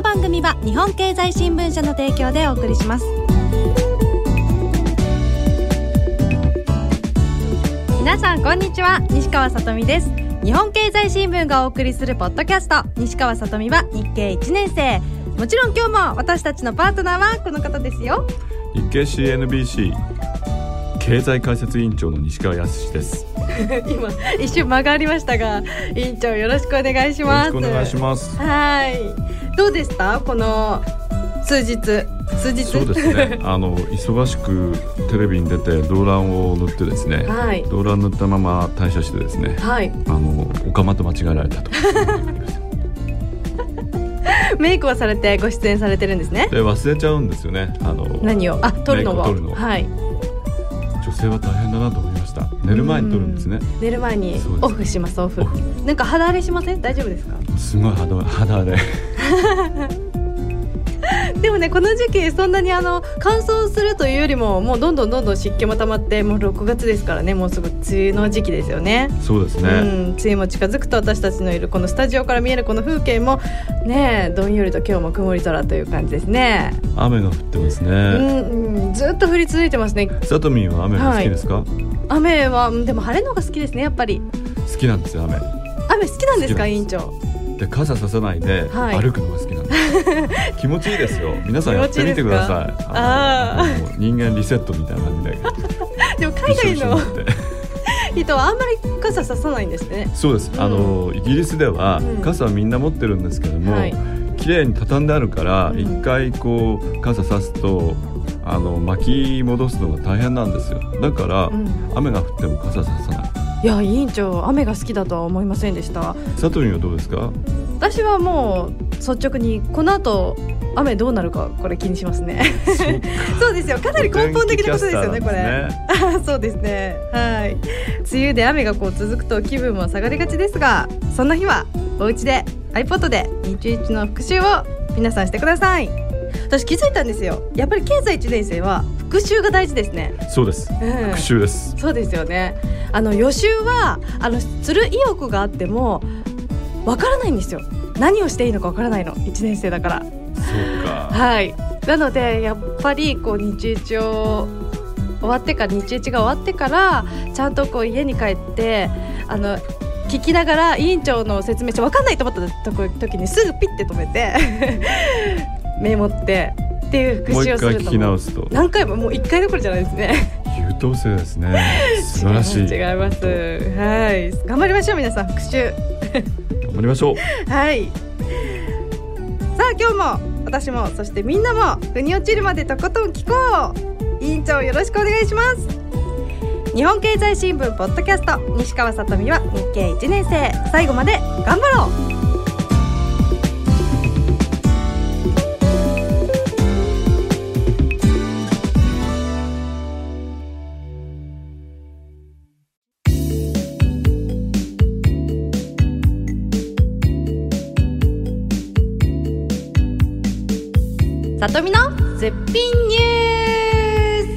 の番組は日本経済新聞社の提供でお送りします。皆さんこんにちは。西川さとみです。日本経済新聞がお送りするポッドキャスト。西川さとみは日経1年生。もちろん今日も私たちのパートナーはこの方ですよ。日経 CNBC 経済解説委員長の西川康です。今一瞬間がありましたが委員長よろしくお願いしよますお願いします。はいどうでした？この数日数日？そうですね。あの忙しくテレビに出て動乱を塗ってですね。はい動乱塗ったまま退社してですね。はいあのおかまと間違えられたと。メイクをされてご出演されてるんですね？で忘れちゃうんですよね。あの何を？あ撮るのをはい女性は大変だなと。寝る前に撮るんですね。寝る前にオフしますオフ。なんか肌荒れしません？大丈夫ですか？すごい肌肌荒れ。でもねこの時期そんなにあの乾燥するというよりももうどんどんどんどん湿気も溜まってもう6月ですからねもうすぐ梅雨の時期ですよね。そうですね。うん、梅雨も近づくと私たちのいるこのスタジオから見えるこの風景もねどんよりと今日も曇り空という感じですね。雨が降ってますうね。ん、うん、ずっと降り続いてますね。さとみんは雨が好きですか？雨はうんでも晴れのが好きですねやっぱり。好きなんですよ雨。雨好きなんですか委員長。で傘ささないではい。歩くのが好きなんです、気持ちいいですよ。皆さんやってみてください。あの人間リセットみたいな感じで。でも海外の 人はあんまり傘ささないんですね。そうです、あのイギリスではうん。傘はみんな持ってるんですけども、はい。綺麗に畳んであるからうん。一、回こう傘さすとあの巻き戻すのが大変なんですよ。だから、うん。雨が降っても傘ささないいや委員長雨が好きだとは思いませんでした。サトリンはどうですか？私はもう率直にこの後雨どうなるかこれ気にしますね。そうですよ。かなり根本的なことですよねこれ。あ そうですね。はい。梅雨で雨がこう続くと気分も下がりがちですがそんな日はお家で iPod で日一の復習を皆さんしてください。私気づいたんですよ。やっぱり経済1年生は復習が大事ですね。そうです。うん復習です、そうですよね。あの予習はあのする意欲があってもわからないんですよ。何をしていいのかわからないの。1年生だから。そうか。はい。なのでやっぱりこう日一を終わってから日一が終わってからちゃんとこう家に帰ってあの聞きながら委員長の説明して分かんないと思った時にすぐピッて止めて メモってっていう復もう一回聞習をするとき直すと。何回ももう1回どころじゃないですね。優等生ですね。素晴らしい。違います。違いますはい。頑張りましょう皆さん。復習。頑張りましょう。はい。さあ今日も私もそしてみんなも腑に落ちるまでとことん聞こう。委員長よろしくお願いします。日本経済新聞ポッドキャスト西川さとみは日経1年生。最後まで頑張ろうとみのすっぴんニュー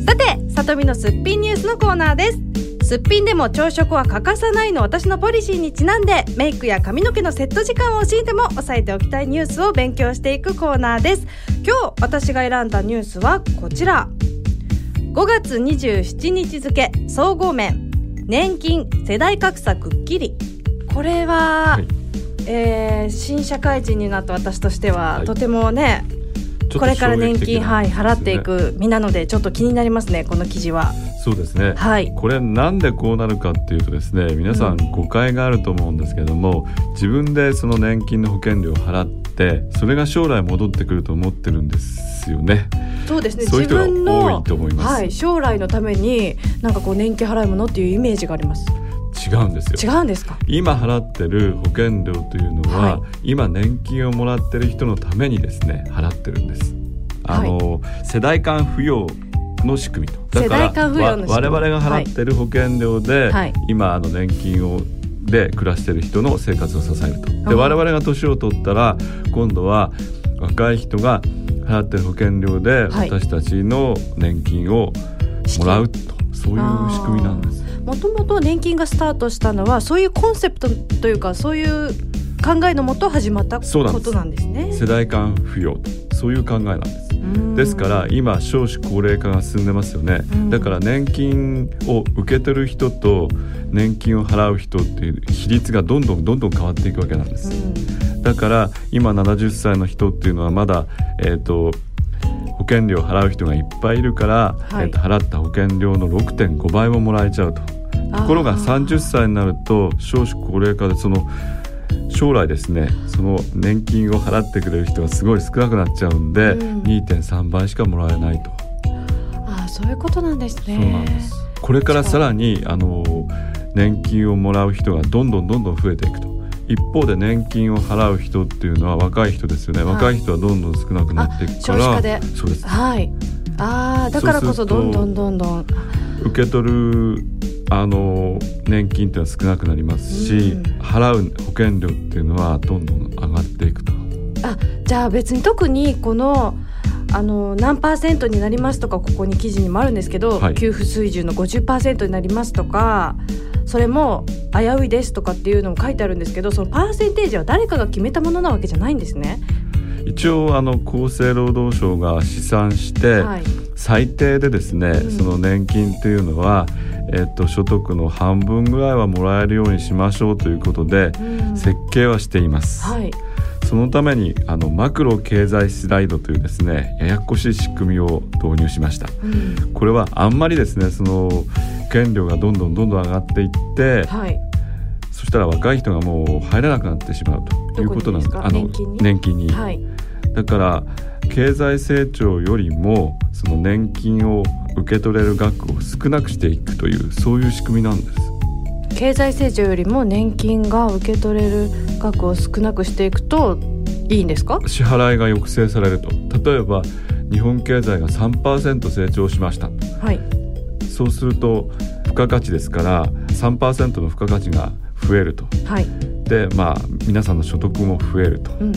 ス。さてさとみのすっぴんニュースのコーナーです。すっぴんでも朝食は欠かさないの私のポリシーにちなんでメイクや髪の毛のセット時間を惜しんでも押さえておきたいニュースを勉強していくコーナーです。今日私が選んだニュースはこちら。5月27日付総合面。年金世代格差くっきり。これは、はい。えー新社会人になった私としては、はい。とてもねこれから年金、はい、払っていく身なのでちょっと気になりますねこの記事は。そうですね。はい。これなんでこうなるかっていうとですね皆さん誤解があると思うんですけども、自分でその年金の保険料を払ってそれが将来戻ってくると思ってるんですよね。そうですね。そういう人が自分の多いと思います。はい、将来のためになんかこう年金払うものっていうイメージがあります違うんですよ。違うんですか？今払ってる保険料というのは、はい。今年金をもらってる人のためにですね払ってるんです。あの、世代間扶養の仕組みと。だから世代間扶養の仕組み。わ我々が払ってる保険料で、はい。今あの年金をで暮らしてる人の生活を支えると。であ我々が年を取ったら今度は若い人が払ってる保険料ではい。私たちの年金をもらうと、そういう仕組みなんです。もともと年金がスタートしたのはそういうコンセプトというかそういう考えのもと始まったことなんですね。世代間扶養とそういう考えなんです。うん。ですから今少子高齢化が進んでますよね、うん。だから年金を受け取る人と年金を払う人っていう比率がどんどんどんどん変わっていくわけなんです、うん。だから今70歳の人っていうのはまだ、えー、と保険料を払う人がいっぱいいるから、はい。えーと払った保険料の6.5倍ももらえちゃうとところがあー30歳になると少子高齢化でその将来ですねその年金を払ってくれる人がすごい少なくなっちゃうんで、うん。2.3倍しかもらえないと、あーそういうことなんですね。そうなんです。これからさらにあ。の年金をもらう人がどんどんどんどん増えていくと。一方で年金を払う人っていうのは若い人ですよね、はい。若い人はどんどん少なくなっていくからあ少子化で。そうです。はい。ああだからこそどんどんどんどん。受け取るあの年金っていうのは少なくなりますし、うん。払う保険料っていうのはどんどん上がっていくと。あじゃあ別に特にこのあの何パーセントになりますとかここに記事にもあるんですけど、はい。給付水準の50%になりますとかそれも危ういですとかっていうのも書いてあるんですけどそのパーセンテージは誰かが決めたものなわけじゃないんですね。一応あの厚生労働省が試算して、はい、最低でですね、うん。その年金というのは、えっと所得の半分ぐらいはもらえるようにしましょうということでうん。設計はしています、はい、そのためにあのマクロ経済スライドというですねややこしい仕組みを導入しました。うん。これはあんまりですねその保険料がどんどんどんどん上がっていってはい、そしたら若い人がもう入れなくなってしまうということなんですあの年金に、はい、だから経済成長よりもその年金を受け取れる額を少なくしていくというそういう仕組みなんです。経済成長よりも年金が受け取れる額を少なくしていくといいんですか？支払いが抑制されると。例えば日本経済が3%成長しました。はい、そうすると付加価値ですから3%の付加価値が増えると。はい、でまあ皆さんの所得も増えると。うん、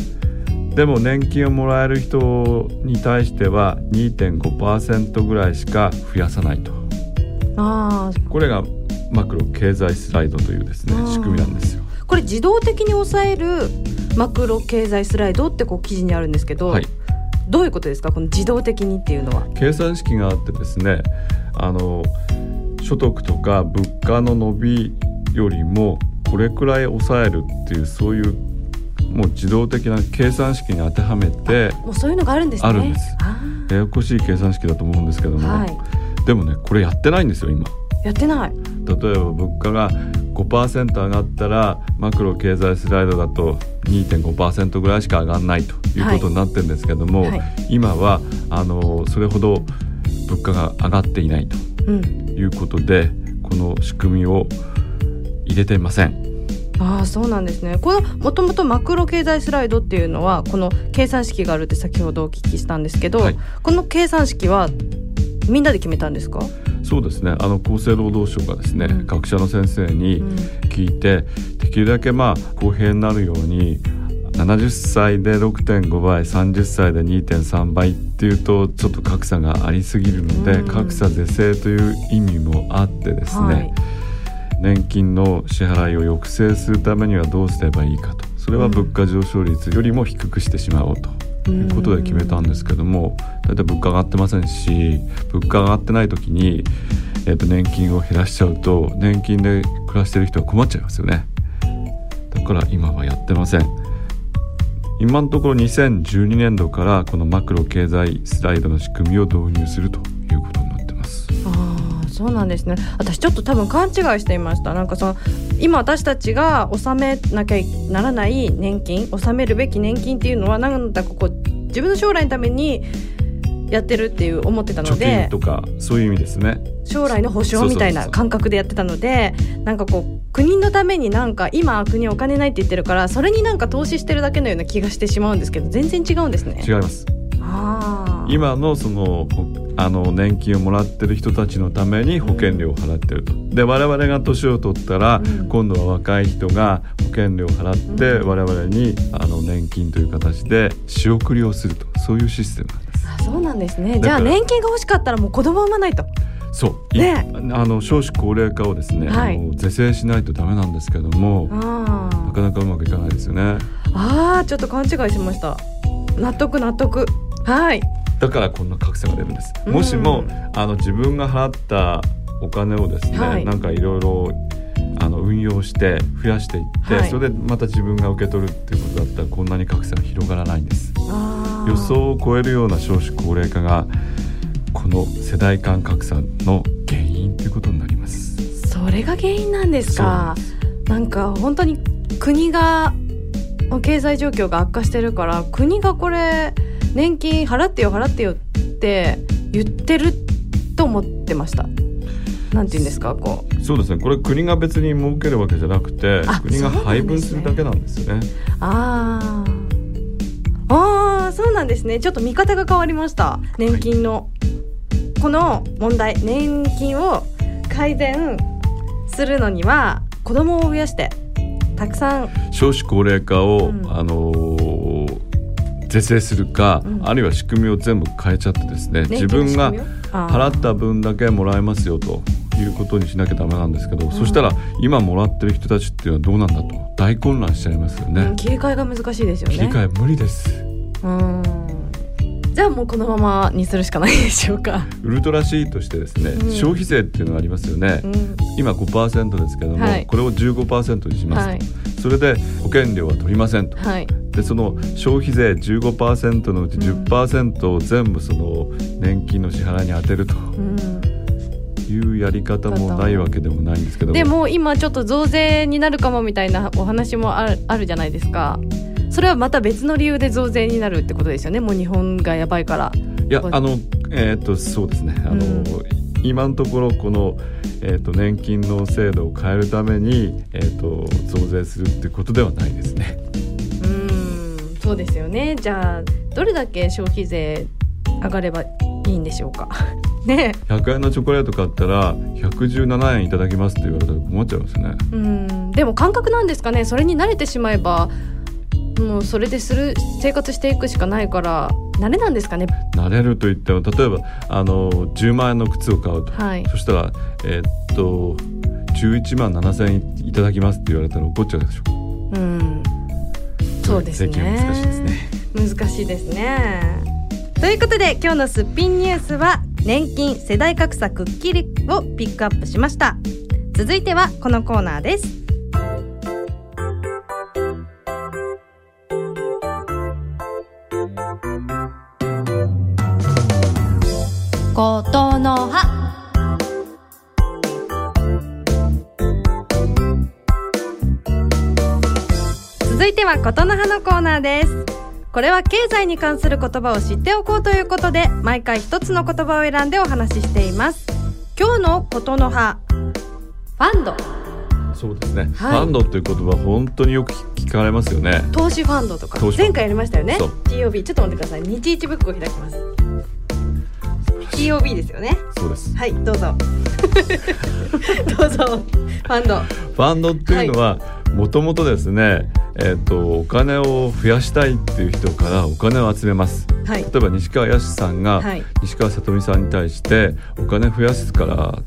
でも年金をもらえる人に対しては2.5%ぐらいしか増やさないと。ああ。これがマクロ経済スライドというですね仕組みなんですよ。これ自動的に抑えるマクロ経済スライドってこう記事にあるんですけど、はい、どういうことですか？この自動的にっていうのは。計算式があってですねあの所得とか物価の伸びよりもこれくらい抑えるっていうそういうもう自動的な計算式に当てはめてもうそういうのがあるんですね。あるんですあややこしい計算式だと思うんですけども、ーはい。でもねこれやってないんですよ今。やってない。例えば物価が5%上がったらマクロ経済スライドだと2.5%ぐらいしか上がらないということになってるんですけども、はい今はあのそれほど物価が上がっていないとうん。いうことでこの仕組みを入れていません。ああそうなんですね。このもともとマクロ経済スライドっていうのはこの計算式があるって先ほどお聞きしたんですけど、はいこの計算式はみんなで決めたんですか？そうですねあの厚生労働省がですね、うん学者の先生にうん聞いて、できるだけまあ公平になるように70歳で6.5倍30歳で2.3倍っていうとちょっと格差がありすぎるので、うん格差是正という意味もあってですね、はい。年金の支払いを抑制するためにはどうすればいいかと。それは物価上昇率よりも低くしてしまおうと。いうことで決めたんですけどもだいたい物価上がってませんし物価上がってない時に、えー、と年金を減らしちゃうと年金で暮らしてる人は困っちゃいますよね。だから今はやってません。今のところ2012年度からこのマクロ経済スライドの仕組みを導入するとそうなんですね。私ちょっと多分勘違いしていました。なんかその今私たちが納めなきゃならない年金納めるべき年金っていうのはなんだかこう自分の将来のためにやってるっていう思ってたの貯で金とかそういう意味ですね。将来の保証みたいな感覚でやってたのでなんかこう国のためになんか今国お金ないって言ってるからそれになんか投資してるだけのような気がしてしまうんですけど全然違うんですね。違います。今のそのほあの年金をもらってる人たちのために保険料を払ってると。で我々が年を取ったら、うん。今度は若い人が保険料を払って、うん。我々にあの年金という形で仕送りをすると。そういうシステムなんです。あそうなんですね。じゃあ年金が欲しかったらもう子供産まないと。そう、いね。あの少子高齢化をですね、はい。是正しないとダメなんですけども、あなかなかうまくいかないですよね。あーちょっと勘違いしました。納得納得。はいだからこんな格差が出るんです。うんもしもあの自分が払ったお金をですね、はいなんかいろいろあの運用して増やしていって、はいそれでまた自分が受け取るっていうことだったらこんなに格差が広がらないんです。予想を超えるような少子高齢化がこの世代間格差の原因ということになります。それが原因なんですか？なんか本当に国が経済状況が悪化してるから国がこれ年金払ってよ払ってよって言ってると思ってました。なんて言うんですかこう。そうですね。これ国が別に儲けるわけじゃなくてあ、国が配分するだけなんですよね。あー。あーそうなんですね。ちょっと見方が変わりました。年金の、この問題。年金を改善するのには子供を増やしてたくさん。少子高齢化を、うん。あのー是正するか、うん。あるいは仕組みを全部変えちゃってですね自分が払った分だけもらえますよということにしなきゃダメなんですけど、そしたら今もらってる人たちっていうのはどうなんだと大混乱しちゃいますよね、うん切り替えが難しいですよね。切り替え無理です。うんじゃあもうこのままにするしかないでしょうか、ウルトラ C としてですね、うん。消費税っていうのがありますよね、うん。今5%ですけども、はい。これを15%にします。と、はい。それで保険料は取りませんと。はい。でその消費税15%のうちうん10%を全部その年金の支払いに充てると。うん。いうやり方もないわけでもないんですけども。でも今ちょっと増税になるかもみたいなお話もあるあるじゃないですかそれはまた別の理由で増税になるってことですよね。もう日本がやばいから。いやあのえっ、とそうですね。あの、うん。今のところこの、えー、と年金の制度を変えるために、えー、と増税するっていうことではないですね。うん。そうですよね。じゃあどれだけ消費税上がればいいんでしょうか。ね。100円のチョコレート買ったら117円いただきますって言われたら困っちゃいますよね。うん。でも感覚なんですかね。それに慣れてしまえばもうそれでする生活していくしかないから慣れなんですかね？慣れると言っても例えばあの10万円の靴を買うと、はい。そしたらえーっと11万7千円いただきますって言われたら怒っちゃうでしょ。うん。そうですね。難しいですね。難しいですね。ということで今日のすっぴんニュースは年金世代格差くっきりをピックアップしました。続いてはこのコーナーですことの葉。続いてはことの葉のコーナーです。これは経済に関する言葉を知っておこうということで毎回一つの言葉を選んでお話ししています。今日のことの葉。ファンド。そうですね、はい。ファンドっていう言葉本当によく聞かれますよね。投資ファンドとか。前回やりましたよね。TOB ちょっと待ってください。日一ブックを開きます TOB ですよね。そうです。はいどうぞ。どうぞファンド。ファンドっていうのはもともとですねえーっとお金を増やしたいっていう人からお金を集めます。はい。例えば西川康さんがはい。西川さとみさんに対してお金増やすから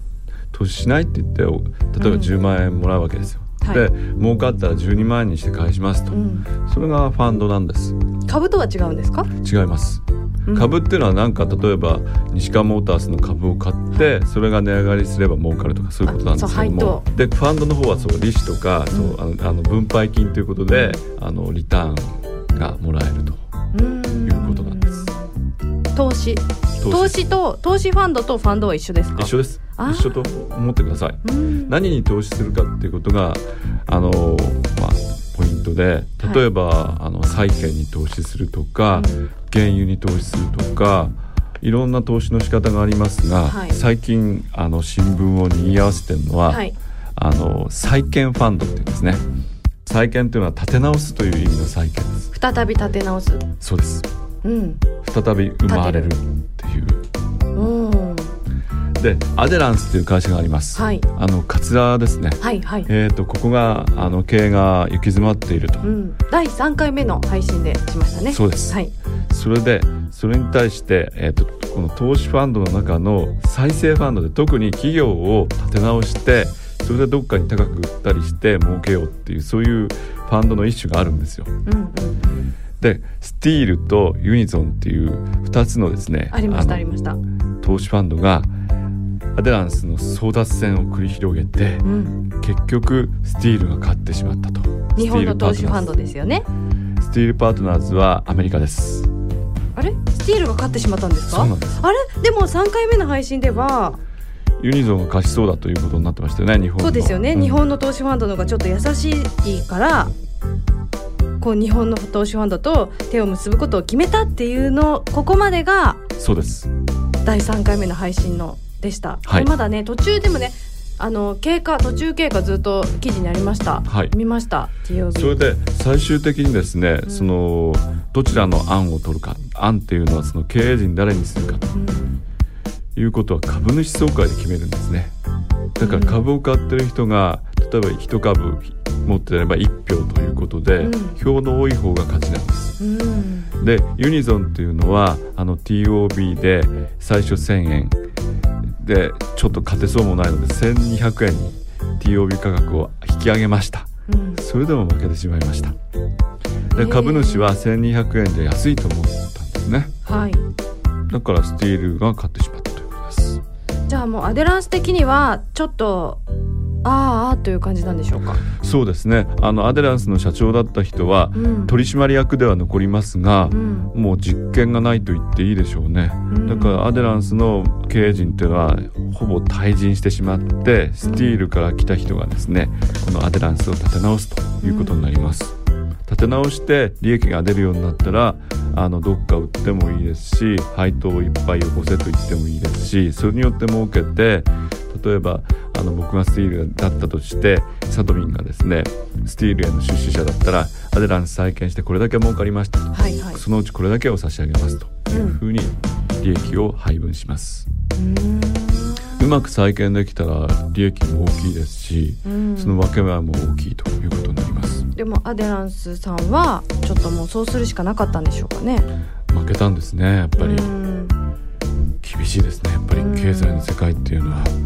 投資しないって言ってお例えばうん。10万円もらうわけですよ。はい。で儲かったら12万円にして返しますと、うん。それがファンドなんです。株とは違うんですか？違います、うん株っていうのはなんか例えば西川モータースの株を買ってそれが値上がりすれば儲かるとかそういうことなんですけども。あでファンドの方はそう利子とか、うん。そうあのあの分配金ということであのリターンがもらえると。うん。いうことなんです。投資。投資。と投資ファンドとファンドは一緒ですか？一緒です。一緒と思ってください。うん。何に投資するかっていうことがあの、まあ、ポイントで例えば、あの債券に投資するとか、うん。原油に投資するとかいろんな投資の仕方がありますが、はい。最近あの新聞を賑わせてるのは、はい。あの債券ファンドっていうんですね。債券というのは立て直すという意味の債券です。再び立て直す。そうです。うん。再び生まれるでアデランスっていう会社があります、はい。あの桂ですね。はいはい。えー、とここがあの経営が行き詰まっていると、うん。第3回目の配信でしましたね。そうです。はい。それでそれに対して、えー、とこの投資ファンドの中の再生ファンドで特に企業を立て直してそれでどっかに高く売ったりして儲けようっていうそういうファンドの一種があるんですよ。うんうん。でスティールとユニゾンっていう2つのですねありましたのありました。投資ファンドがアデランスの争奪戦を繰り広げてうん。結局スティールが勝ってしまったと。日本の投資ファンドですよね。スティールパートナー。ズはアメリカです。あれ？スティールが勝ってしまったんですか？あれ？でも3回目の配信ではユニゾンが勝ちそうだということになってましたよね日本の。そうですよね、ん。日本の投資ファンドの方がちょっと優しいからこう日本の投資ファンドと手を結ぶことを決めたっていうのここまでがそうです。第3回目の配信のでした、はい。でまだね途中でもねあの経過途中経過ずっと記事にありました、はい。見ました。TOB それで最終的にですね、ん。そのどちらの案を取るか。案っていうのはその経営陣誰にするかと。うん。いうことは株主総会で決めるんですね。だから株を買ってる人が例えば1株持ってれば1票ということで、うん。票の多い方が勝ちなんです。うん。でユニゾンっていうのはあの TOB で最初1000円でちょっと勝てそうもないので1200円に TOB 価格を引き上げました。うん。それでも負けてしまいました。へでー株主は1200円で安いと思ったんですね。はい。だからスティールが勝ってしまったということです。じゃあもうアデランス的にはちょっとあーあーという感じなんでしょうか、そうですね。あのアデランスの社長だった人はうん。取締役では残りますがう、ん。もう実権がないと言っていいでしょうね。うん。だからアデランスの経営陣っていうのはほぼ退陣してしまってスティールから来た人がですねこのアデランスを立て直すということになります、立て直して利益が出るようになったらあのどっか売ってもいいですし配当をいっぱいよこせと言ってもいいですしそれによって儲けて例えばあの僕がスティールだったとしてサトミンがですねスティールへの出資者だったらアデランス再建してこれだけ儲かりました。とはいはい。そのうちこれだけを差し上げますというふうに利益を配分します。うまく再建できたら利益も大きいですし、うん。その分け目も大きいということになります。でもアデランスさんはちょっともうそうするしかなかったんでしょうかね負けたんですね。やっぱりうん厳しいですね。やっぱり経済の世界っていうのは。うん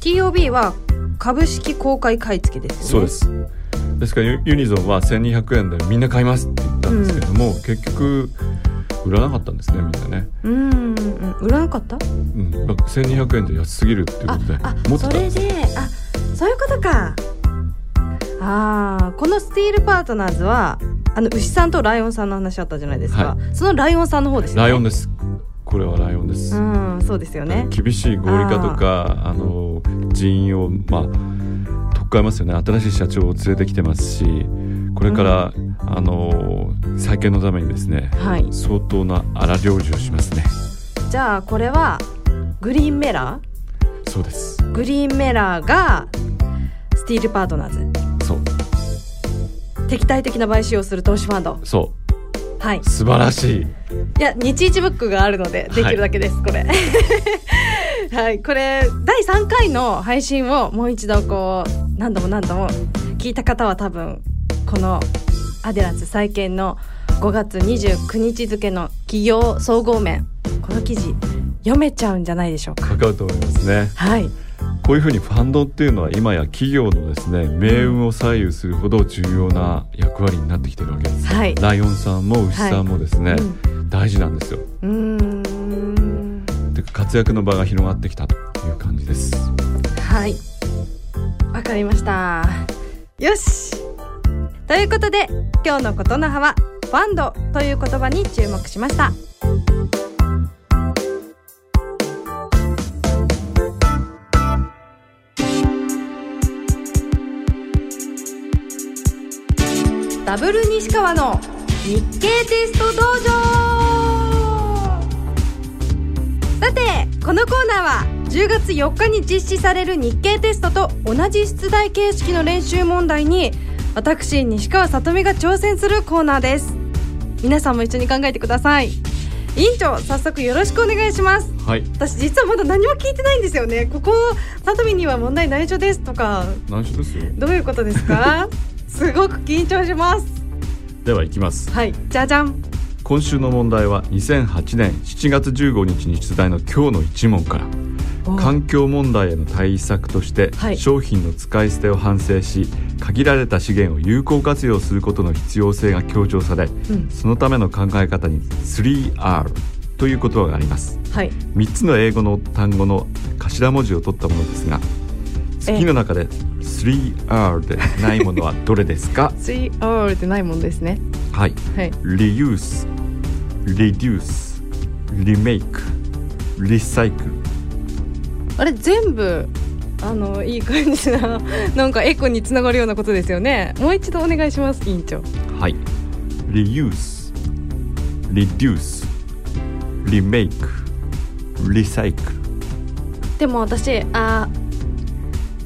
TOB は株式公開買い付けですよねそうです。ですからユユニゾンは1200円でみんな買いますって言ったんですけども、結局売らなかったんですねみんなね。うんうん売らなかった？うん、1200円じゃ安すぎるっていうあことであ持ってた。それであそういうことかあーこのスティールパートナーズはあの牛さんとライオンさんの話あったじゃないですか、はそのライオンさんの方ですよね。ライオンです。これはライオンです。うんそうですよね。厳しい合理化とかあの人員をまあ取っ換えますよね。新しい社長を連れてきてますしこれから、あの再建のためにですねはい。相当な荒療治をしますね。じゃあこれはグリーンメラそうです。ーグリーンメラーがスティールパートナーズ敵対的な買収をする投資ファンド。そはい。う素晴らしい。いや日一ブックがあるのでできるだけです、これ。はい。これ第3回の配信をもう一度こう何度も何度も聞いた方は多分このアデランス再建の5月29日付の企業総合面この記事読めちゃうんじゃないでしょうか。かかると思いますね。はいこういうふうにファンドっていうのは今や企業のですね命運を左右するほど重要な役割になってきてるわけです、はい。ライオンさんも牛さんもですね、大事なんですよ。うで活躍の場が広がってきたという感じです。はい。わかりました。よし。ということで今日のことの葉はファンドという言葉に注目しましたダブル西川の日経テスト道場のコーナーは10月4日に実施される日経テストと同じ出題形式の練習問題に私西川さとみが挑戦するコーナーです。皆さんも一緒に考えてください。委員長早速よろしくお願いします。はい。私実はまだ何も聞いてないんですよね。ここさとみには問題内緒ですとか。内緒ですよ。どういうことですか？すごく緊張します。ではいきます。はい。じゃじゃん。今週の問題は2008年7月15日に出題の今日の一問から。環境問題への対策として、はい。商品の使い捨てを反省し限られた資源を有効活用することの必要性が強調されうん。そのための考え方に 3R という言葉があります。はい。3つの英語の単語の頭文字を取ったものですが次の中で 3R でないものはどれですか？3R ってないもんですね。はい。はい。Reuse Reduce Remake Recycle あれ全部あのいい感じな なんかエコにつながるようなことですよね。もう一度お願いします委員長。はい。Reuse Reduce Remake Recycle でも私あ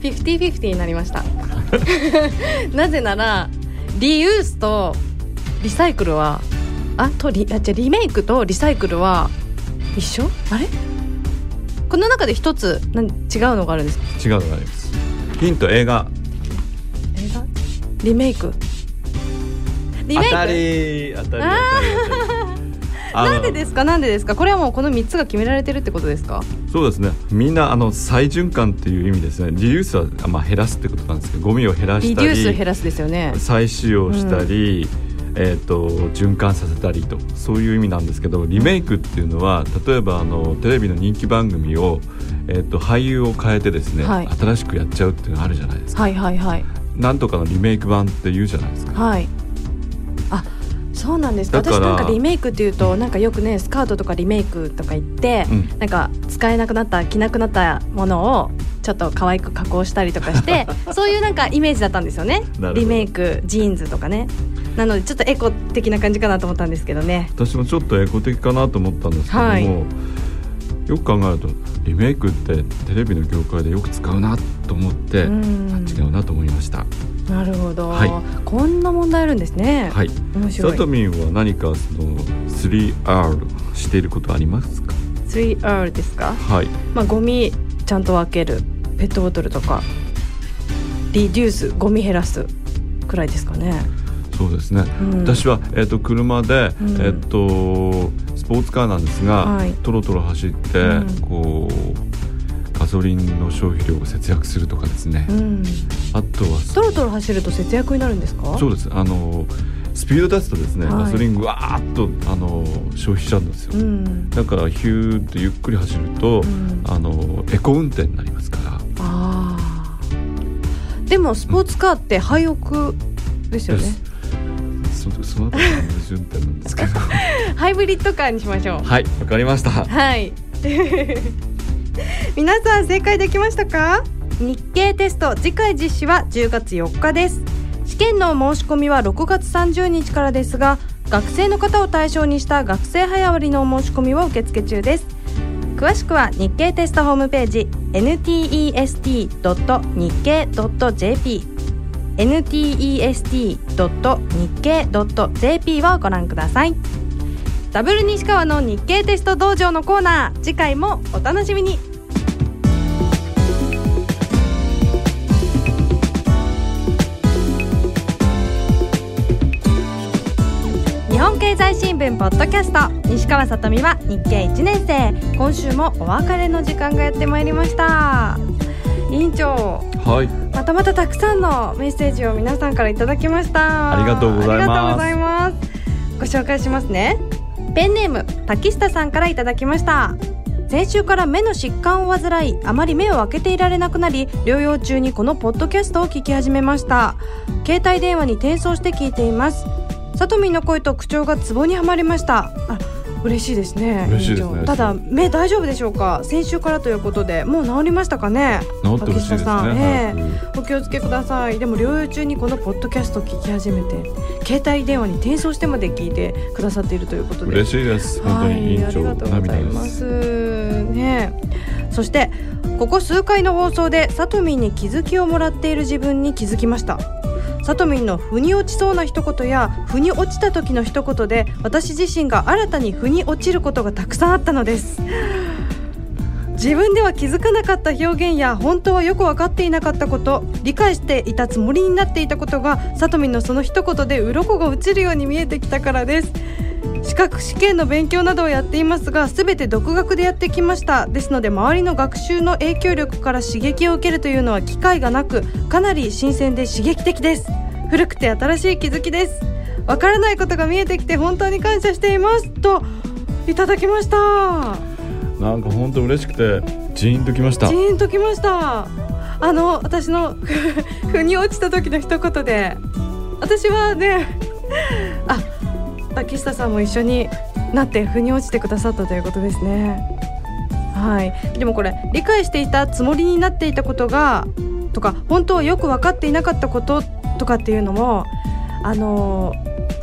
50-50になりました。なぜならリユースとリサイクルはあとリあじゃあリメイクとリサイクルは一緒？あれ？この中で一つなん違うのがあるんです。か違うのがあります。ヒント映画。映画？リメイク？リメイク？当たり当たり当たりなんでですか？なんでですか？これはもうこの3つが決められてるってことですか？そうですね。みんなあの再循環っていう意味ですね。リユースはあまあ減らすってことなんですけどゴミを減らリしたりデュース減らすですよね。再使用したり、えー、と循環させたりとそういう意味なんですけどリメイクっていうのは例えばあのテレビの人気番組を、えー、と俳優を変えてですね、はい。新しくやっちゃうっていうのがあるじゃないですか、はいはいはい。なんとかのリメイク版って言うじゃないですか。はい。あそうなんです。私なんかリメイクっていうとなんかよくねスカートとかリメイクとか言って、うん。なんか使えなくなった着なくなったものをちょっと可愛く加工したりとかして そういうなんかイメージだったんですよね。リメイクジーンズとかね。なのでちょっとエコ的な感じかなと思ったんですけどね。私もちょっとエコ的かなと思ったんですけども、はい。よく考えるとリメイクってテレビの業界でよく使うなと思って、うん。あ違うなと思いましたなるほど、はい。こんな問題あるんですね、はい。面白い。さとみんは何かその 3R していることありますか？3R ですか？はい。まあ、ゴミちゃんと分けるペットボトルとかリデュースゴミ減らすくらいですかね、そうですね、うん。私は、えー、と車で、うん。えー、とスポーツカーなんですが、はい。トロトロ走って、うん。こうガソリンの消費量を節約するとかですね、うん、あとは。トロトロ走ると節約になるんですか？そうです。あのスピード出すとですね、はい。ガソリンぐわーっとあの消費しちゃうんですよ、うん。だからヒューッとゆっくり走ると、うん。あのエコ運転になりますから。あー。でもスポーツカーって廃屋ですよね。そその後が矛盾点なんですけど。ハイブリッドカーにしましょう。はいわかりました。はい 皆さん正解できましたか？日経テスト次回実施は10月4日です。試験の申し込みは6月30日からですが学生の方を対象にした学生早割の申し込みを受付中です。詳しくは日経テストホームページ ntest.nikkei.jp ntest.nikkei.jp をご覧ください。ダブル西川の日経テスト道場のコーナー。次回もお楽しみに。日本経済新聞ポッドキャスト西川さとみは日経1年生。今週もお別れの時間がやってまいりました。委員長はい。またまたたくさんのメッセージを皆さんからいただきました。ありがとうございます。ありがとうございます。ご紹介しますねペンネーム竹下さんからいただきました。先週から目の疾患を患いあまり目を開けていられなくなり療養中にこのポッドキャストを聞き始めました。携帯電話に転送して聞いています。さとみんの声と口調がツボにはまりました。あ嬉しいですね。嬉しいですね。ただ目大丈夫でしょうか？先週からということでもう治りましたかね？治ってほしいですね。ええ。早くお気をつけください。でも療養中にこのポッドキャスト聞き始めて携帯電話に転送してまで聞いてくださっているということで。嬉しいです。本当に委員長はい、ありがとうございます。す。ねそしてここ数回の放送でさとみんに気づきをもらっている自分に気づきましたさとみんの腑に落ちそうな一言や腑に落ちた時の一言で私自身が新たに腑に落ちることがたくさんあったのです。自分では気づかなかった表現や本当はよく分かっていなかったこと理解していたつもりになっていたことがさとみんのその一言で鱗が落ちるように見えてきたからです。資格試験の勉強などをやっていますが全て独学でやってきました。ですので周りの学習の影響力から刺激を受けるというのは機会がなくかなり新鮮で刺激的です。古くて新しい気づきです。わからないことが見えてきて本当に感謝しています。といただきました。なんか本当嬉しくてジーンときました。ジーンときました。あの私の 腑に落ちた時の一言で私はねあ竹下さんも一緒になって腑に落ちてくださったということですね。はい。でもこれ理解していたつもりになっていたことがとか本当はよく分かっていなかったこととかっていうのもあの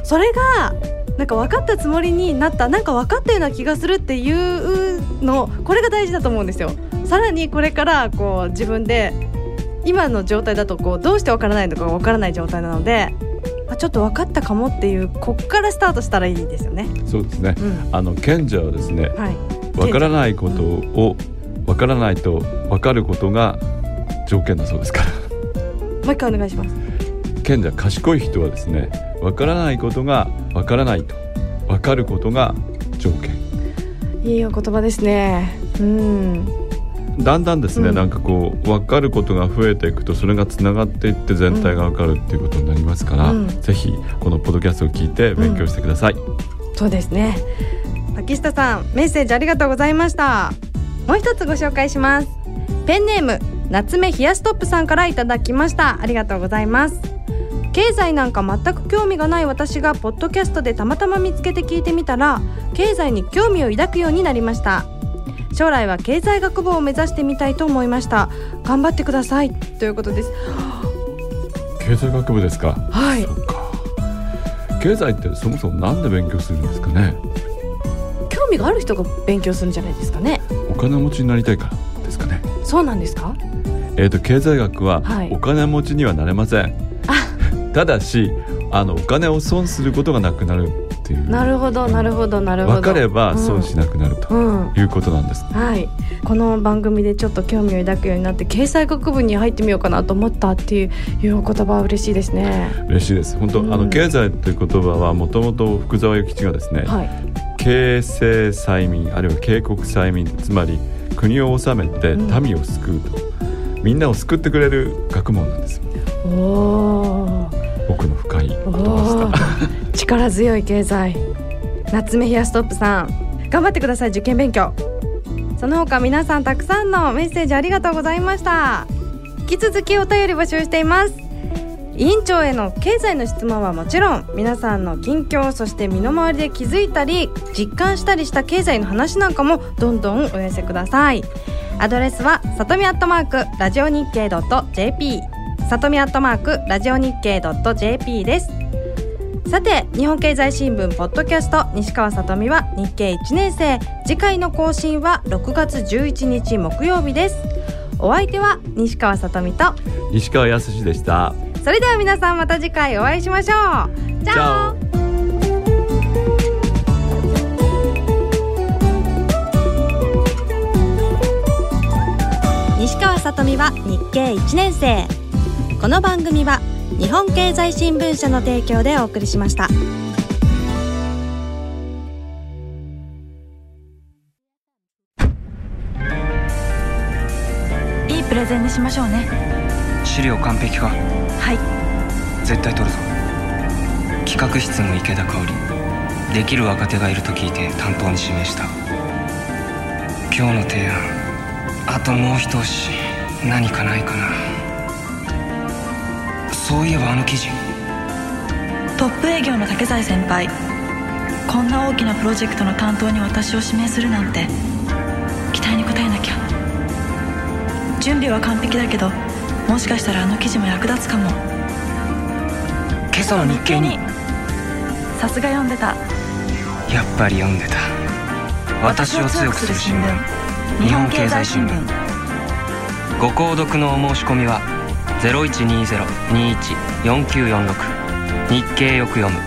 それがなんか分かったつもりになったなんか分かったような気がするっていうのこれが大事だと思うんですよ。さらにこれからこう自分で今の状態だとこうどうして分からないのか分からない状態なのであちょっと分かったかもっていうこっからスタートしたらいいですよね。そうですね、うん。あの賢者はですねはい、わからないことをわからないとわかることが条件だそうですから。もう一回お願いします。賢者賢い人はですねわからないことがわからないとわかることが条件いいお言葉ですね。うん。だんだんですね、うんなんかこう分かることが増えていくとそれがつながっていって全体が分かるっていうことになりますから、うんぜひこのポッドキャストを聞いて勉強してください、そうですね。竹下さん、メッセージありがとうございました。もう一つご紹介します。ペンネーム夏目冷やしトップさんからいただきました。ありがとうございます。経済なんか全く興味がない私がポッドキャストでたまたま見つけて聞いてみたら経済に興味を抱くようになりました。将来は経済学部を目指してみたいと思いました。頑張ってください。ということです。経済学部ですか？はい。そうか。経済ってそもそもなんで勉強するんですかね？興味がある人が勉強するんじゃないですかね。お金持ちになりたいからですかね？そうなんですか？えー、と経済学ははい。お金持ちにはなれません、ただしあのお金を損することがなくなるっていう。なるほどなるほどなるほど。分かれば損しなくなるとうん、いうことなんです、はい。この番組でちょっと興味を抱くようになって経済学部に入ってみようかなと思ったっていういうお言葉は嬉しいですね。嬉しいです。本当、うん。あの経済という言葉はもともと福沢諭吉がですね、はい。経世済民あるいは警国済民つまり国を治めてうん。民を救うと、みんなを救ってくれる学問なんですよ。おお奥の深い力強い経済。夏目ヒアストップさん。頑張ってください受験勉強。その他皆さんたくさんのメッセージありがとうございました。引き続きお便り募集しています。委員長への経済の質問はもちろん皆さんの近況そして身の回りで気づいたり実感したりした経済の話なんかもどんどんお寄せください。アドレスはさとみアットマークラジオ日経 .jp さとみアットマークラジオ日経 .jp です。さて日本経済新聞ポッドキャスト西川さとみは日経1年生。次回の更新は6月11日木曜日です。お相手は西川さとみと。西川康でした。それでは皆さんまた次回お会いしましょう。チャオ。西川さとみは日経1年生この番組は日本経済新聞社の提供でお送りしました。いいプレゼンにしましょうね。資料完璧か？はい。絶対取るぞ。企画室の池田香織。できる若手がいると聞いて担当に指名した。今日の提案。あともう一押し。何かないかなそういえばあの記事。トップ営業の竹財先輩。こんな大きなプロジェクトの担当に私を指名するなんて。期待に応えなきゃ。準備は完璧だけどもしかしたらあの記事も役立つかも。今朝の日経に。さすが読んでた。やっぱり読んでた。私を強くする新聞。日本経済新聞。ご購読のお申し込みは0120-21-4946日経よく読む。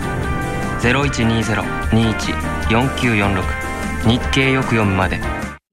0120-21-4946日経よく読むまで。